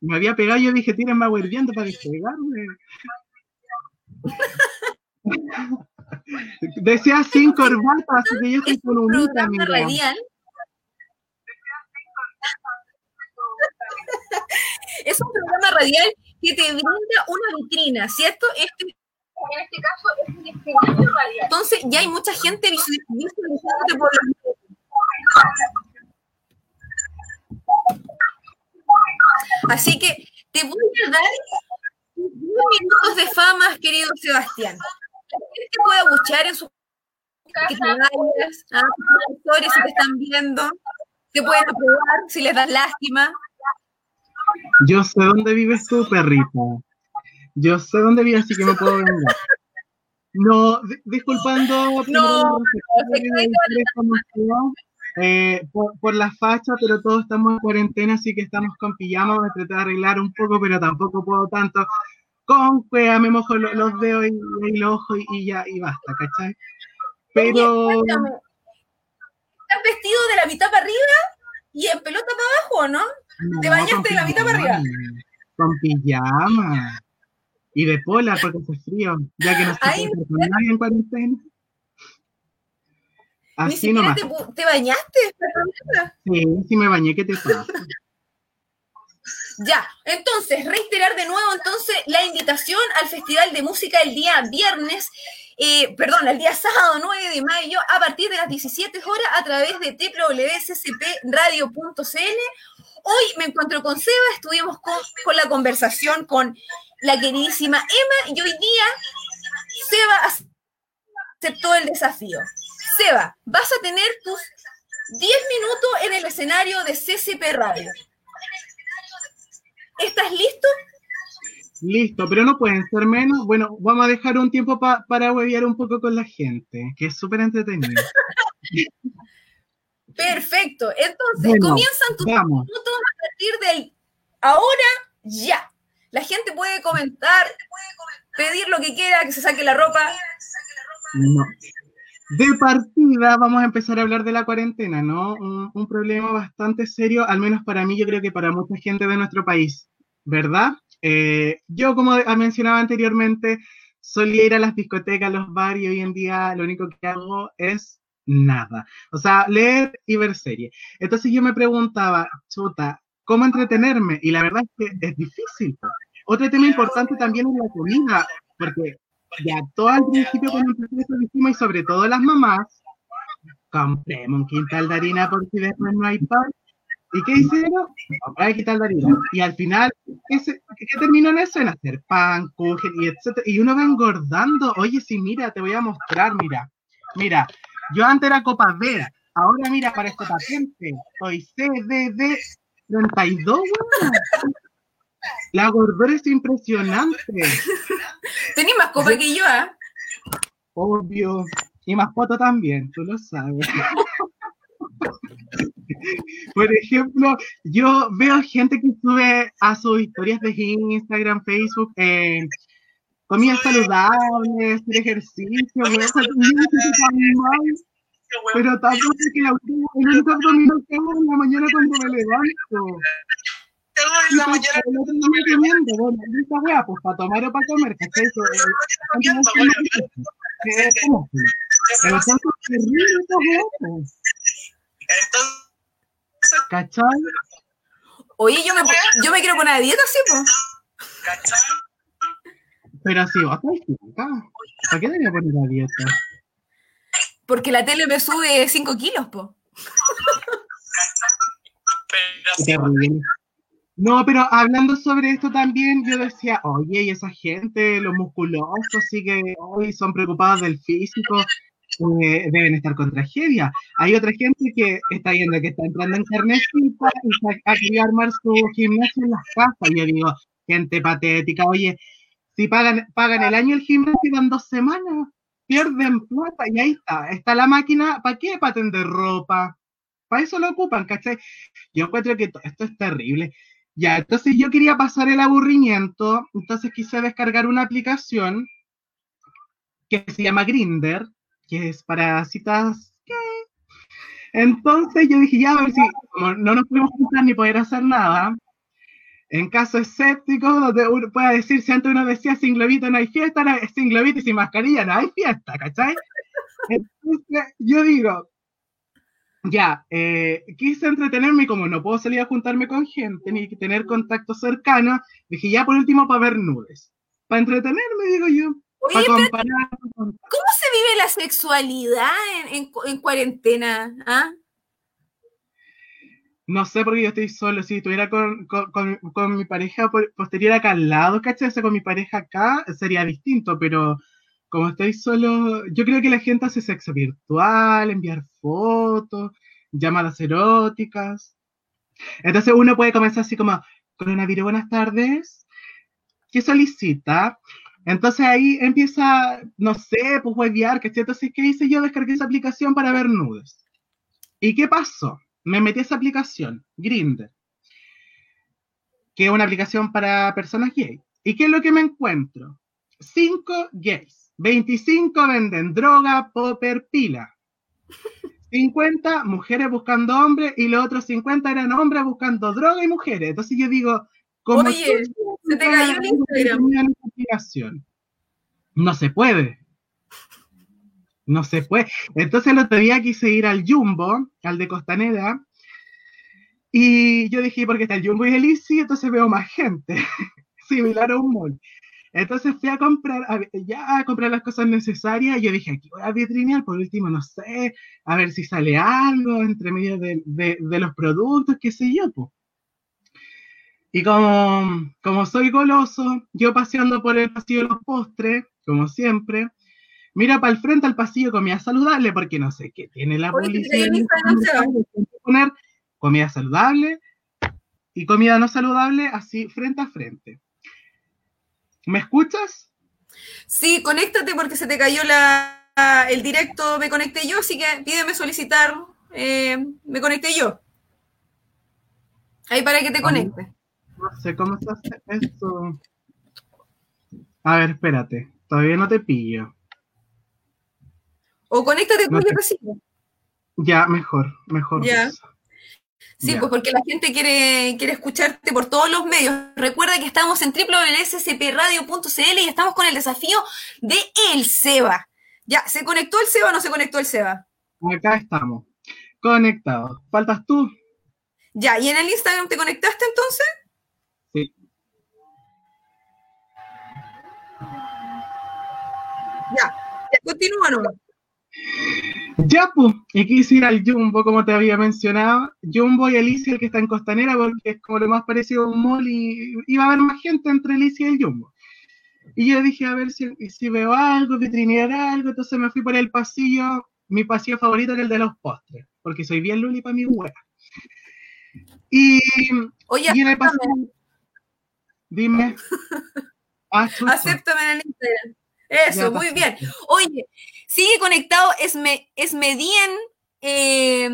Me había pegado, yo dije, tienen más viento para despegarme. Decía sin corbata, así que yo estoy Es con un humita, programa mira. radial. Es un programa radial que te brinda una vitrina, ¿cierto? Este, en este caso es un escenario radial. Entonces ya hay mucha gente visu- visualizándote por los Así que te voy a dar 10 minutos de fama, querido Sebastián. La gente puede abuchear en su que te vayas, ah, si te están viendo, te pueden aprobar si les das lástima. Yo sé dónde vives tú, perrita. Yo sé dónde vives, así que me puedo vengar. No, di- disculpando por No, la eh, por, por la facha, pero todos estamos en cuarentena, así que estamos con pijama. Me traté de arreglar un poco, pero tampoco puedo tanto. Con cueva me mojo lo- los dedos y, y los ojos y, y ya, y basta, ¿cachai? Pero ¿Estás vestido de la mitad para arriba y en pelota para abajo o no? ¿Te bañaste de la mitad para arriba? Con pijama. Y de pola porque hace frío, ya que no se puede nadie en cuarentena. Ni Así siquiera nomás. te, te bañaste. Sí, sí me bañé, ¿qué te pasa? Ya, entonces, reiterar de nuevo entonces la invitación al Festival de Música el día viernes, eh, perdón, el día sábado 9 de mayo a partir de las 17 horas a través de www.ccpradio.cl. Hoy me encuentro con Seba, estuvimos con, con la conversación con la queridísima Emma y hoy día Seba aceptó el desafío. Seba, vas a tener tus 10 minutos en el escenario de CCP Radio. ¿Estás listo? Listo, pero no pueden ser menos. Bueno, vamos a dejar un tiempo pa- para huevear un poco con la gente, que es súper entretenido. Perfecto. Entonces, Bueno, comienzan tus vamos. minutos a partir del ahora ya. La gente puede comentar, pedir lo que quiera, que se saque la ropa. No. De partida vamos a empezar a hablar de la cuarentena, ¿no? Un, problema bastante serio, al menos para mí, yo creo que para mucha gente de nuestro país, ¿verdad? Eh, yo, como mencionaba anteriormente, solía ir a las discotecas, a los bares y hoy en día lo único que hago es nada. O sea, leer y ver series. Entonces yo me preguntaba, chuta, ¿cómo entretenerme? Y la verdad es que es difícil. Otro tema importante también es la comida, porque ya todo al principio cuando empecé eso dijimos, y sobre todo las mamás, compremos un quintal de harina por si después no hay pan. ¿Y qué hicieron? Comprar el quintal de harina. Y al final, ¿qué, terminó en eso? En hacer pan, kuchen y etcétera. Y uno va engordando. Oye, sí, mira, te voy a mostrar, mira. Mira, yo antes era copa B, ahora mira, parezco patente. Soy CDD 32, weón. La gordura es impresionante. Tenés más copa que yo, ¿ah? Obvio. Y más foto también, tú lo sabes. Por ejemplo, yo veo gente que sube a sus historias de Instagram, Facebook, eh, comida saludable, hacer ejercicio, pero tampoco es que la última, el único abdominal que hago en la mañana cuando me levanto. Y pues, el otro día comiendo, bueno, esta wea, pues para tomar o para comer, ¿cachai? Eh, no. Eh, ¿cómo fue? Pero son terribles ¿cachai? Oye, yo me, yo me quiero poner a dieta, sí, pues. Pero si vos estás flaca, ¿para qué debería poner la dieta? Porque la tele me sube 5 kilos, po. Terrible. No, pero hablando sobre esto también, yo decía, oye, y esa gente, los musculosos, sí que hoy son preocupados del físico, eh, deben estar con tragedia. Hay otra gente que está viendo que está entrando en carnecita y se ha querido armar su gimnasio en las casas. Yo digo, gente patética, oye, si pagan, pagan el año el gimnasio y dan dos semanas, pierden plata y ahí está, está la máquina, ¿para qué? Para tender ropa. Para eso lo ocupan, ¿cachai? Yo encuentro que to- esto es terrible. Ya, entonces yo quería pasar el aburrimiento, entonces quise descargar una aplicación que se llama Grinder, que es para citas. Entonces yo dije, ya, a ver si como no nos podemos juntar ni poder hacer nada, en caso escéptico, donde uno pueda decir, si antes uno decía sin globito no hay fiesta, sin globito y sin mascarilla no hay fiesta, ¿cachai? Entonces yo digo, ya, eh, quise entretenerme y como no puedo salir a juntarme con gente ni tener contacto cercano, dije ya por último para ver nudes. Para entretenerme, digo yo. Oye, Para pero comparar. ¿cómo se vive la sexualidad en, en- en cuarentena? ¿Ah? No sé porque yo estoy solo. Si estuviera con, con, con- con mi pareja posterior acá al lado, ¿cachai? O sea, con mi pareja acá sería distinto, pero como estoy solo, yo creo que la gente hace sexo virtual, enviar fotos, llamadas eróticas. Entonces uno puede comenzar así como, coronavirus, buenas tardes. ¿Qué solicita? Entonces ahí empieza, no sé, pues huevear, ¿cachai? Entonces, ¿qué hice yo? Descargué esa aplicación para ver nudes. ¿Y qué pasó? Me metí a esa aplicación, Grindr, que es una aplicación para personas gay. ¿Y qué es lo que me encuentro? 5 gays, 25 venden droga, popper, pila. 50 mujeres buscando hombres y los otros 50 eran hombres buscando droga y mujeres. Entonces yo digo, ¿cómo Oye, se te cayó el Instagram. No se puede. No se puede. Entonces el otro día quise ir al Jumbo, al de Costanera, y yo dije, porque está el Jumbo y el Easy, entonces veo más gente, similar a un mall. Entonces fui a comprar, a ya a comprar las cosas necesarias, y yo dije, aquí voy a vitrinear, por último, no sé, a ver si sale algo entre medio de, de- de los productos, qué sé yo, pues. Y como, como soy goloso, yo paseando por el pasillo de los postres, como siempre, mira para el frente al pasillo comida saludable, porque no sé qué tiene la Oye, publicidad. ¿te creí en Instagram, Seba? poner comida saludable y comida no saludable así frente a frente. ¿Me escuchas? Sí, conéctate porque se te cayó la, el directo, me conecté yo, así que pídeme solicitar, eh, me conecté yo. Ahí para que te conectes. No sé cómo se hace eso. A ver, espérate. Todavía no te pillo. O conéctate No con te- el recibo. Ya, mejor, mejor. Ya. Sí, pues porque la gente quiere, quiere escucharte por todos los medios. Recuerda que estamos en www.scpradio.cl y estamos con el desafío de El Seba. Ya, ¿se conectó el Seba o no se conectó el Seba? Acá estamos. Conectados. ¿Faltas tú? Ya, ¿y en el Instagram te conectaste entonces? Sí. Ya, ya continúa nomás. Ya, pues, y quise ir al Jumbo, como te había mencionado. Jumbo y Alicia, el que está en Costanera, porque es como lo más parecido a un mall y iba a haber más gente entre Alicia y el Jumbo. Y yo dije, a ver si, si veo algo, vitrinear algo. Entonces me fui por el pasillo, mi pasillo favorito era el de los postres, porque soy bien luli para mi hueá. Y, Oye, y en el acéptame, pasillo, dime. Ah, acéptame en el Instagram. Eso, Ya, muy bien. Oye, sigue conectado Esme, Esmedien, eh,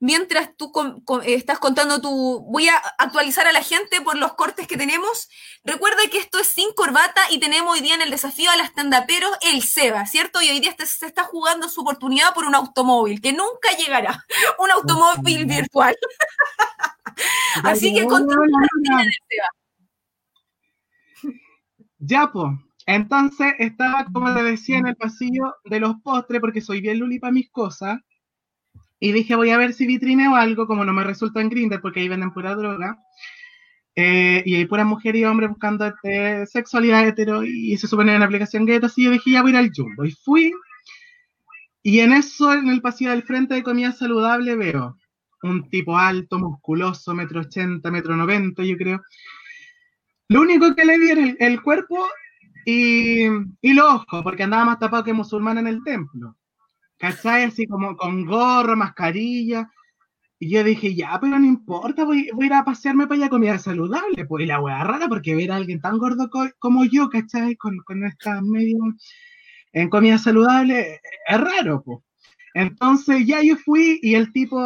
mientras tú con- con- estás contando tu... Voy a actualizar a la gente por los cortes que tenemos. Recuerda que esto es sin corbata y tenemos hoy día en el desafío a las tandaperos el Seba, ¿cierto? Y hoy día se está jugando su oportunidad por un automóvil, que nunca llegará. Un automóvil virtual. Así que continúa la del Seba. Ya, pues. Entonces estaba, como te decía, en el pasillo de los postres, porque soy bien luli para mis cosas. Y dije, voy a ver si vitrineo algo, como no me resulta en Grindr, porque ahí venden pura droga. Eh, y hay pura mujer y hombre buscando este, sexualidad hetero, y se supone en la aplicación gay. Así yo dije, voy a al Jumbo. Y fui. Y en eso, en el pasillo del frente de comida saludable, veo un tipo alto, musculoso, metro ochenta, metro noventa, yo creo. Lo único que le vi era el cuerpo y, y los ojos, porque andaba más tapado que musulmán en el templo. ¿Cachai? Así como con gorro, mascarilla. Y yo dije, ya, pero no importa, voy, voy a ir a pasearme para allá comida saludable. Pues y la wea rara, porque ver a alguien tan gordo co- como yo, ¿cachai? Con, con esta medio en comida saludable, es raro, pues. Entonces ya yo fui y el tipo,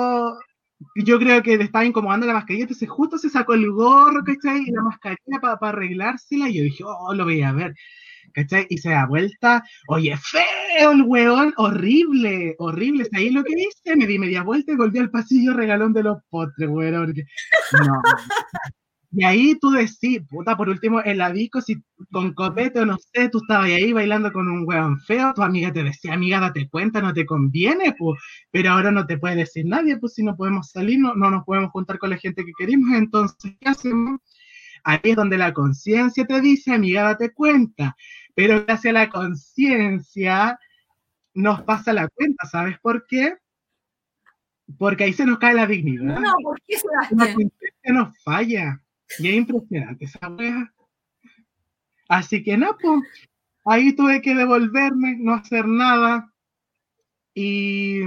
yo creo que le estaba incomodando la mascarilla, entonces justo se sacó el gorro, ¿cachai? Y la mascarilla para arreglársela, y yo dije, oh, lo voy a ver, ¿cachai? Y se da vuelta, oye, feo el weón, horrible, horrible, ¿sabes lo que hice? Me di media vuelta y volví al pasillo regalón de los postres, weón, no, Y ahí tú decís, puta, por último, en la disco, si con copete o no sé, tú estabas ahí bailando con un hueón feo, tu amiga te decía, amiga, date cuenta, no te conviene, pues, pero ahora no te puede decir nadie, pues si no podemos salir, no, no nos podemos juntar con la gente que queremos, entonces, ¿qué hacemos? Ahí es donde la conciencia te dice, amiga, date cuenta, pero gracias a la conciencia nos pasa la cuenta, ¿sabes por qué? Porque ahí se nos cae la dignidad. No, ¿por qué La Sebastián? conciencia nos falla. Y es impresionante esa wea. Así que no, pues, ahí tuve que devolverme, no hacer nada. Y,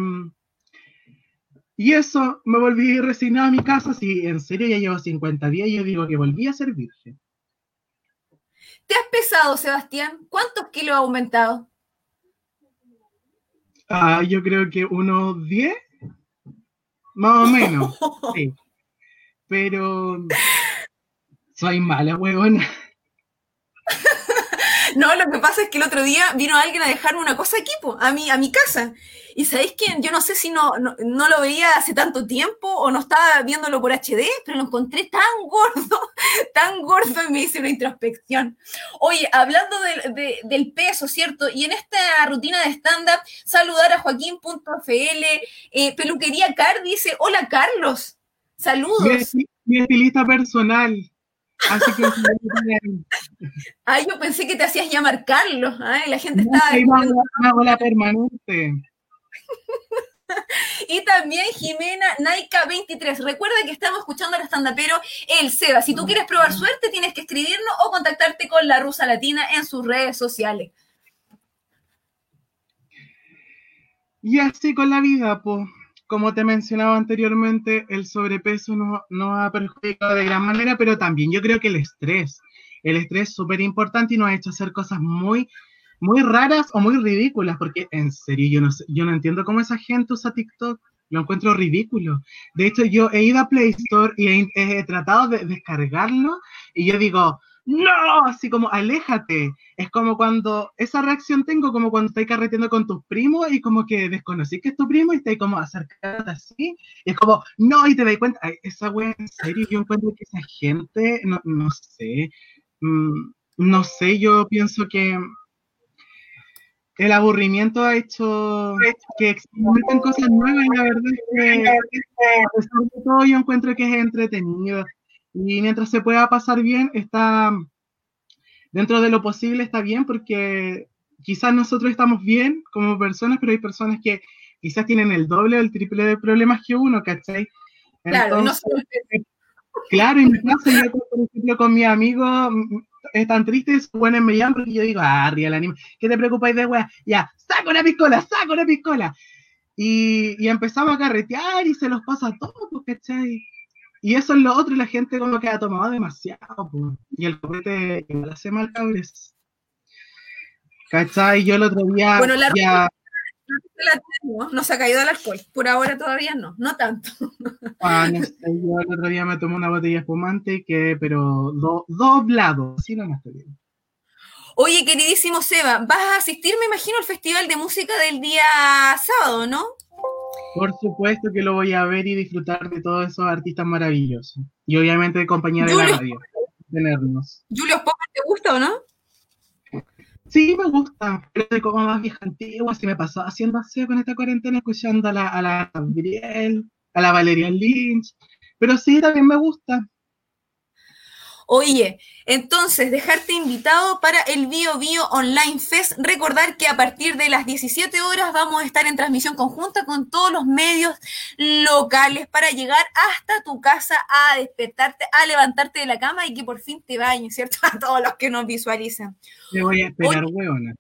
y eso, me volví resignado a mi casa. Si en serio ya llevo 50 días, yo digo que volví a ser virgen. ¿Te has pesado, Sebastián? ¿Cuántos kilos ha aumentado? Ah, yo creo que unos 10, más o menos. Sí. Pero soy mala, huevona. No, lo que pasa es que el otro día vino alguien a dejarme una cosa aquí, po, a mi, a mi casa. Y sabéis que yo no sé si no, no, no lo veía hace tanto tiempo o no estaba viéndolo por HD, pero lo encontré tan gordo, tan gordo y me hice una introspección. Oye, hablando del- de- del peso, ¿cierto? Y en esta rutina de stand-up, saludar a Joaquín.fl, eh, Peluquería Car dice, hola Carlos, Mi, saludos. esti- mi estilista personal. Así que Ay, yo pensé que te hacías llamar Carlos, ay, la gente no, estaba... iba una- bola permanente. Y también Jimena Naika 23. Recuerda que estamos escuchando al estandapero El Seba. Si tú quieres probar suerte, tienes que escribirnos o contactarte con la Rusa Latina en sus redes sociales. Y así con la vida, pues, como te mencionaba anteriormente, el sobrepeso no, no ha perjudicado de gran manera, pero también yo creo que el estrés, el estrés es súper importante y nos ha hecho hacer cosas muy, muy raras o muy ridículas, porque en serio yo no, yo no entiendo cómo esa gente usa TikTok, lo encuentro ridículo. De hecho, yo he ido a Play Store y he tratado de descargarlo y yo digo, no, así como aléjate. Es como cuando, esa reacción tengo como cuando estás carreteando con tus primos y como que desconocí que es tu primo y estás como acercándote así. Y es como, no, y te das cuenta, ay, esa wea, en serio, yo encuentro que esa gente, no, no sé, mm, no sé, yo pienso que el aburrimiento ha hecho que experimenten cosas nuevas y la verdad es que a pesar de todo yo encuentro que es entretenido y mientras se pueda pasar bien está dentro de lo posible está bien porque quizás nosotros estamos bien como personas pero hay personas que quizás tienen el doble o el triple de problemas que uno, ¿cachai? Claro, no solo- Claro, y me pasa, yo por ejemplo con mi amigo mm, están tristes, bueno, me llaman porque yo digo, ah, ría el anime, ¿qué te preocupáis de wea? Ya, saca una piscola, saca una piscola. Y, y empezamos a carretear y se los pasa todo, pues, ¿cachai? Y eso es lo otro, y la gente como que ha tomado demasiado, pues. Y el copete igual hace mal, cabres. ¿Cachai? Yo el otro día Bueno, la- ya, no se ha caído el alcohol. Por ahora todavía no, no tanto. ah, no sé, yo el otro día me tomé una botella espumante que, pero do, doblado, así no me estoy bien. Oye, queridísimo Seba, vas a asistir, me imagino, al Festival de Música del día sábado, ¿no? Por supuesto que lo voy a ver y disfrutar de todos esos artistas maravillosos. Y obviamente de compañía de la radio. Tenernos. Julio Popper, ¿te gusta o no? Sí, me gusta. Pero soy como más vieja antigua. Si me pasó haciendo así con esta cuarentena, escuchando a la, a la Gabriel, a la Valeria Lynch. Pero sí, también me gusta. Oye, entonces dejarte invitado para el Bio Bio Online Fest. Recordar que a partir de las 17 horas vamos a estar en transmisión conjunta con todos los medios locales para llegar hasta tu casa a despertarte, a levantarte de la cama y que por fin te bañes, ¿cierto? A todos los que nos visualizan. Te voy a esperar, hueona.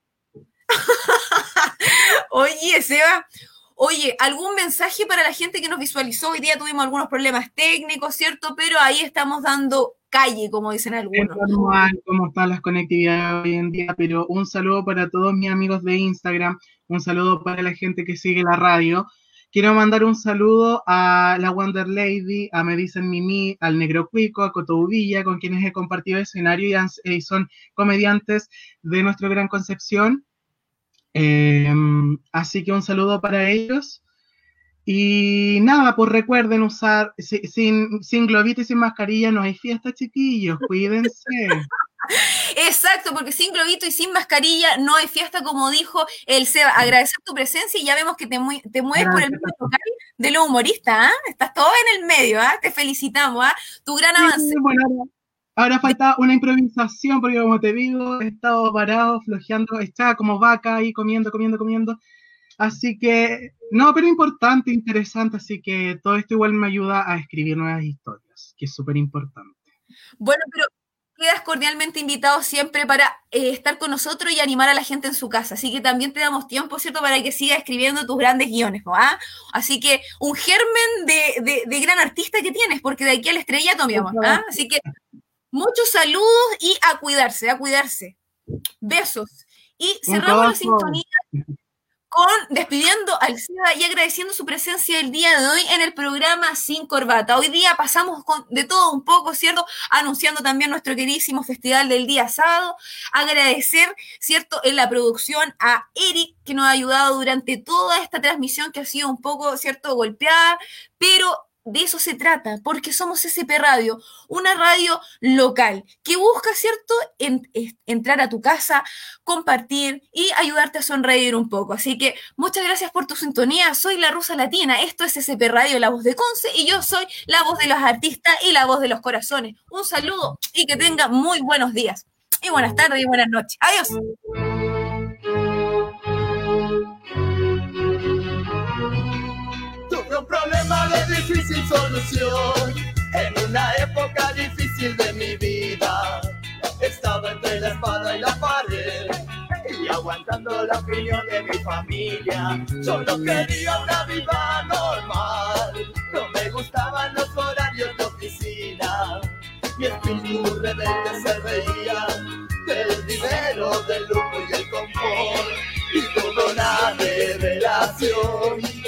Oye, Seba, oye, ¿algún mensaje para la gente que nos visualizó? Hoy día tuvimos algunos problemas técnicos, ¿cierto? Pero ahí estamos dando calle, como dicen Es algunos. normal cómo están las conectividades hoy en día, pero un saludo para todos mis amigos de Instagram, un saludo para la gente que sigue la radio. Quiero mandar un saludo a la Wonder Lady, a Me Dicen Mimi, al Negro Cuico, a Cotobilla, con quienes he compartido escenario y, y son comediantes de nuestro Gran Concepción. Eh, así que un saludo para ellos. Y nada, pues recuerden usar, si- sin, sin globito y sin mascarilla no hay fiesta, chiquillos, cuídense. Exacto, porque sin globito y sin mascarilla no hay fiesta, como dijo el Seba. Agradecer tu presencia y ya vemos que te, mue- te mueves por el mundo local de los humoristas, ¿ah? Estás todo en el medio, ¿ah? Te felicitamos, ¿ah? Tu gran avance. Sí, bueno, ahora, ahora falta una improvisación, porque como te digo, he estado parado, flojeando, estaba como vaca ahí comiendo, comiendo, comiendo. Así que, no, pero importante, interesante, así que todo esto igual me ayuda a escribir nuevas historias, que es súper importante. Bueno, pero quedas cordialmente invitado siempre para eh, estar con nosotros y animar a la gente en su casa. Así que también te damos tiempo, ¿cierto?, para que sigas escribiendo tus grandes guiones, ¿no? ¿Ah? Así que un germen de, de- de gran artista que tienes, porque de aquí a la estrella, amor. ¿ah? Así que muchos saludos y a cuidarse, a cuidarse. Besos. Y cerramos la sintonía con despidiendo al SEBA y agradeciendo su presencia el día de hoy en el programa Sin Corbata. Hoy día pasamos de todo un poco, ¿cierto? Anunciando también nuestro queridísimo festival del día sábado. Agradecer, ¿cierto? En la producción a Eric, que nos ha ayudado durante toda esta transmisión que ha sido un poco, ¿cierto? Golpeada, pero de eso se trata, porque somos SP Radio, una radio local que busca, ¿cierto?, En- entrar a tu casa, compartir y ayudarte a sonreír un poco. Así que muchas gracias por tu sintonía. Soy la Rusa Latina, esto es SP Radio, la voz de Conce, y yo soy la voz de los artistas y la voz de los corazones. Un saludo y que tenga muy buenos días. Y buenas tardes y buenas noches. Adiós. Solución en una época difícil de mi vida. Estaba entre la espada y la pared y aguantando la opinión de mi familia. Solo quería una vida normal. No me gustaban los horarios de oficina. Mi espíritu rebelde se reía del dinero, del lujo y el confort. Y tuve una revelación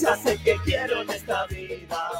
ya sé que quiero en esta vida.